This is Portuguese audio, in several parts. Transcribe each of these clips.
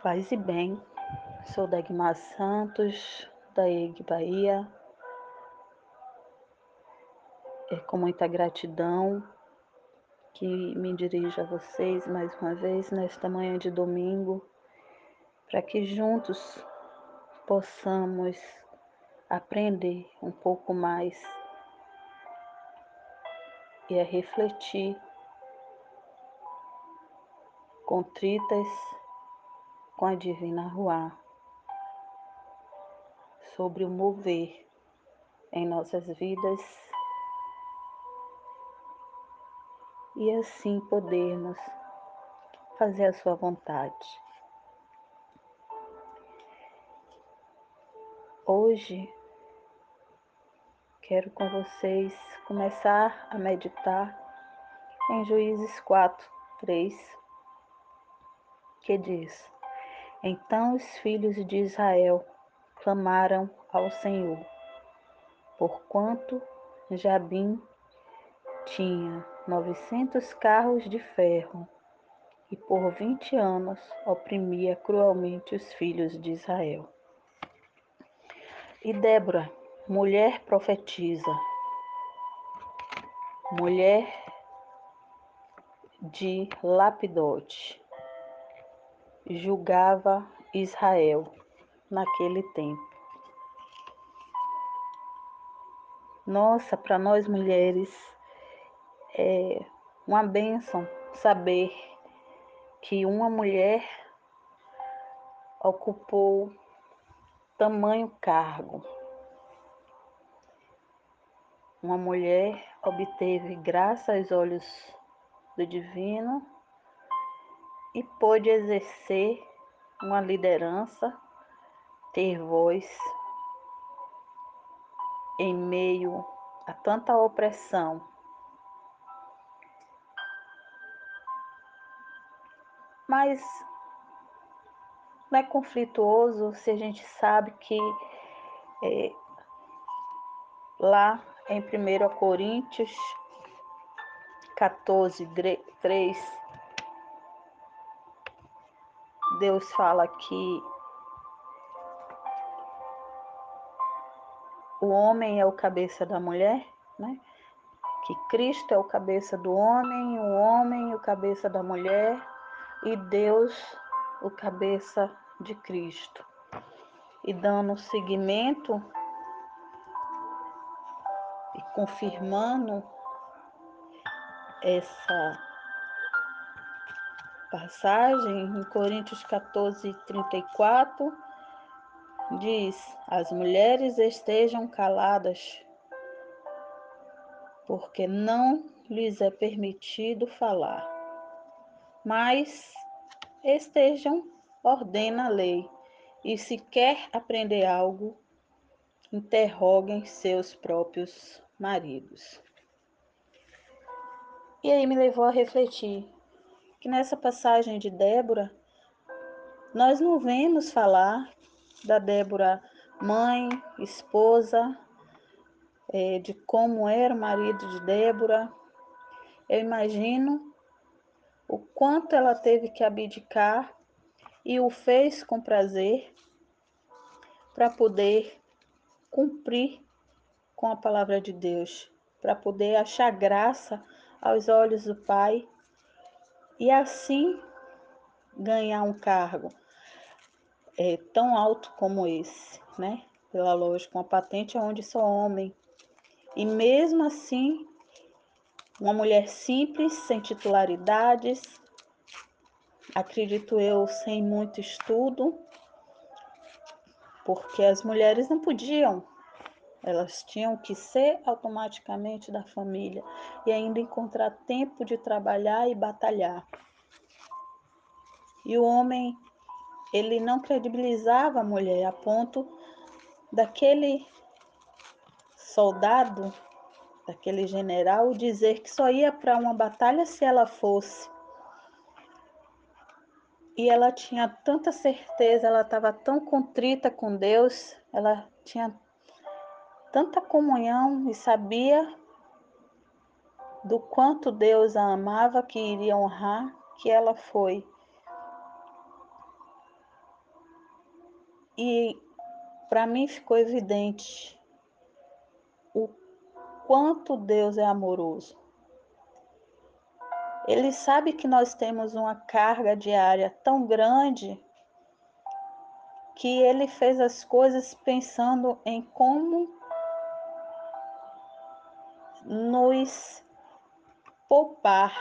Paz e bem, sou Dagmar Santos, da EG Bahia. É com muita gratidão que me dirijo a vocês mais uma vez nesta manhã de domingo, para que juntos possamos aprender um pouco mais e a refletir contritas com a Divina Ruá sobre o mover em nossas vidas e assim podermos fazer a Sua vontade. Hoje quero com vocês começar a meditar em Juízes 4, 3, que diz: então os filhos de Israel clamaram ao Senhor, porquanto Jabim tinha novecentos carros de ferro e por vinte anos oprimia cruelmente os filhos de Israel. E Débora, mulher profetiza, mulher de Lapidote, julgava Israel naquele tempo. Nossa, para nós mulheres é uma bênção saber que uma mulher ocupou tamanho cargo. Uma mulher obteve graça aos olhos do divino e pôde exercer uma liderança, ter voz em meio a tanta opressão. Mas não é conflituoso se a gente sabe que é, lá em 1 Coríntios 14, 3, Deus fala que o homem é o cabeça da mulher, né? Que Cristo é o cabeça do homem, o homem o cabeça da mulher e Deus o cabeça de Cristo. E dando seguimento e confirmando essa passagem, em Coríntios 14, 34, diz: As mulheres estejam caladas, porque não lhes é permitido falar, mas estejam, ordena a lei, e se quer aprender algo, interroguem seus próprios maridos. E aí me levou a refletir que nessa passagem de Débora, nós não vemos falar da Débora mãe, esposa, é, de como era o marido de Débora. Eu imagino o quanto ela teve que abdicar e o fez com prazer para poder cumprir com a palavra de Deus, para poder achar graça aos olhos do Pai e assim ganhar um cargo é, tão alto como esse, né? Pela lógica, uma patente onde sou homem. E mesmo assim, uma mulher simples, sem titularidades, acredito eu, sem muito estudo, porque as mulheres não podiam, elas tinham que ser automaticamente da família e ainda encontrar tempo de trabalhar e batalhar. E o homem, ele não credibilizava a mulher a ponto daquele soldado, daquele general, dizer que só ia para uma batalha se ela fosse. E ela tinha tanta certeza, ela estava tão contrita com Deus, ela tinha tanta comunhão e sabia do quanto Deus a amava, que iria honrar, que ela foi E para mim ficou evidente o quanto Deus é amoroso. Ele sabe que nós temos uma carga diária tão grande que ele fez as coisas pensando em como nos poupar.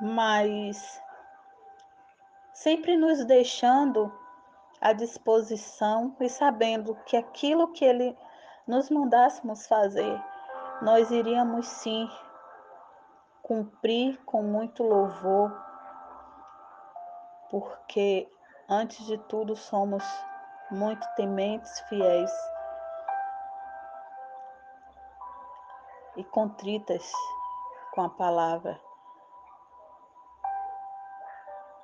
Mas sempre nos deixando à disposição e sabendo que aquilo que Ele nos mandássemos fazer, nós iríamos sim cumprir com muito louvor, porque antes de tudo somos muito tementes, fiéis e contritas com a palavra.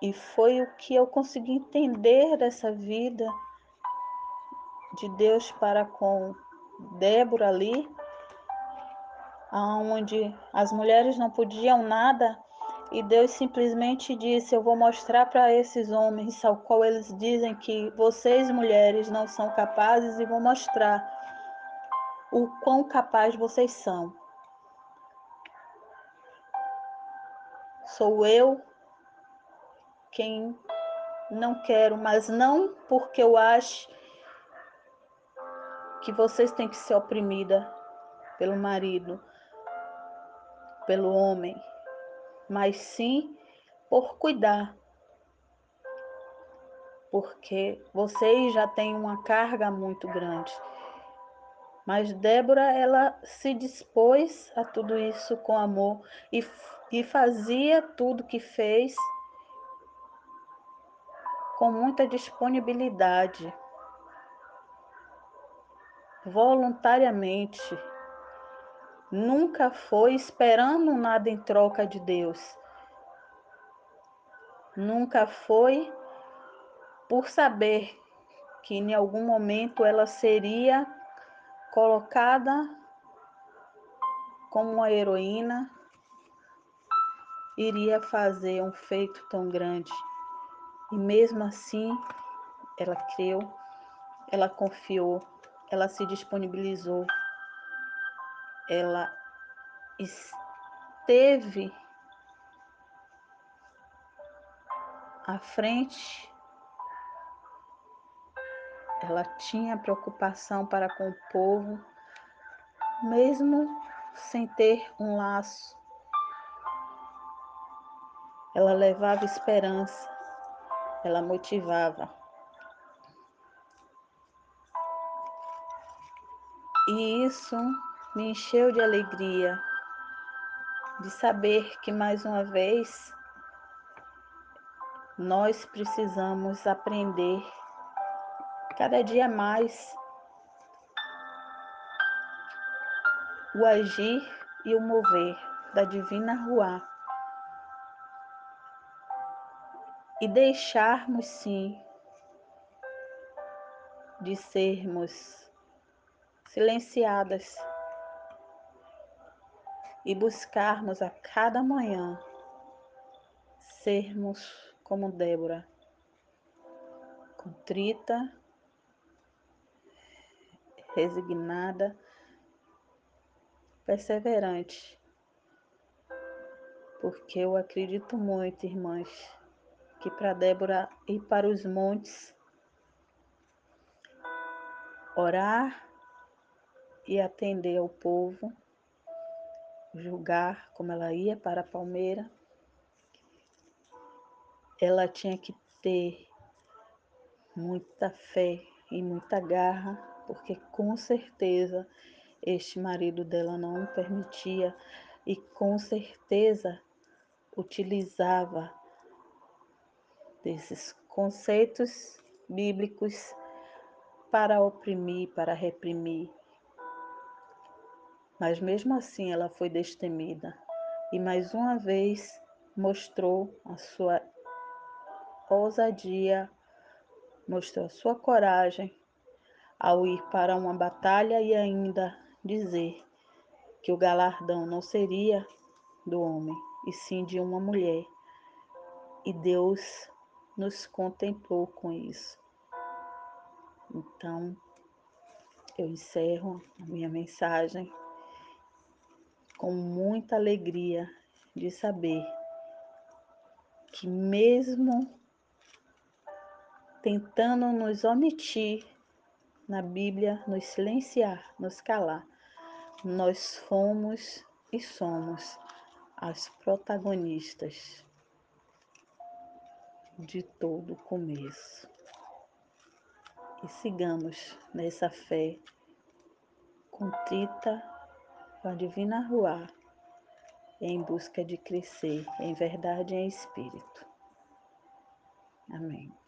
E foi o que eu consegui entender dessa vida de Deus para com Débora ali, onde as mulheres não podiam nada e Deus simplesmente disse: Eu vou mostrar para esses homens ao qual eles dizem que vocês, mulheres, não são capazes, e vou mostrar o quão capazes vocês são. Sou eu quem não quero, mas não porque eu acho que vocês têm que ser oprimida pelo marido, pelo homem, mas sim por cuidar. Porque vocês já têm uma carga muito grande. Mas Débora, ela se dispôs a tudo isso com amor e, e fazia tudo que fez com muita disponibilidade, voluntariamente. Nunca foi esperando nada em troca de Deus. Nunca foi por saber que em algum momento ela seria colocada como uma heroína, iria fazer um feito tão grande. E mesmo assim, ela creu, ela confiou, ela se disponibilizou, ela esteve à frente, ela tinha preocupação para com o povo, mesmo sem ter um laço. Ela levava esperança, ela motivava. E isso me encheu de alegria de saber que mais uma vez nós precisamos aprender cada dia mais o agir e o mover da divina rua e deixarmos sim de sermos silenciadas e buscarmos a cada manhã sermos como Débora, contrita, resignada, perseverante, porque eu acredito muito, irmãs que para Débora ir para os montes, orar e atender ao povo, julgar como ela ia para a palmeira, ela tinha que ter muita fé e muita garra, porque com certeza este marido dela não permitia e com certeza utilizava desses conceitos bíblicos para oprimir, para reprimir. Mas mesmo assim ela foi destemida e mais uma vez mostrou a sua ousadia, mostrou a sua coragem ao ir para uma batalha e ainda dizer que o galardão não seria do homem, e sim de uma mulher. E Deus nos contemplou com isso. Então, eu encerro a minha mensagem com muita alegria de saber que, mesmo tentando nos omitir na Bíblia, nos silenciar, nos calar, nós fomos e somos as protagonistas de todo começo. E sigamos nessa fé contrita com a divina rua em busca de crescer em verdade e em espírito. Amém.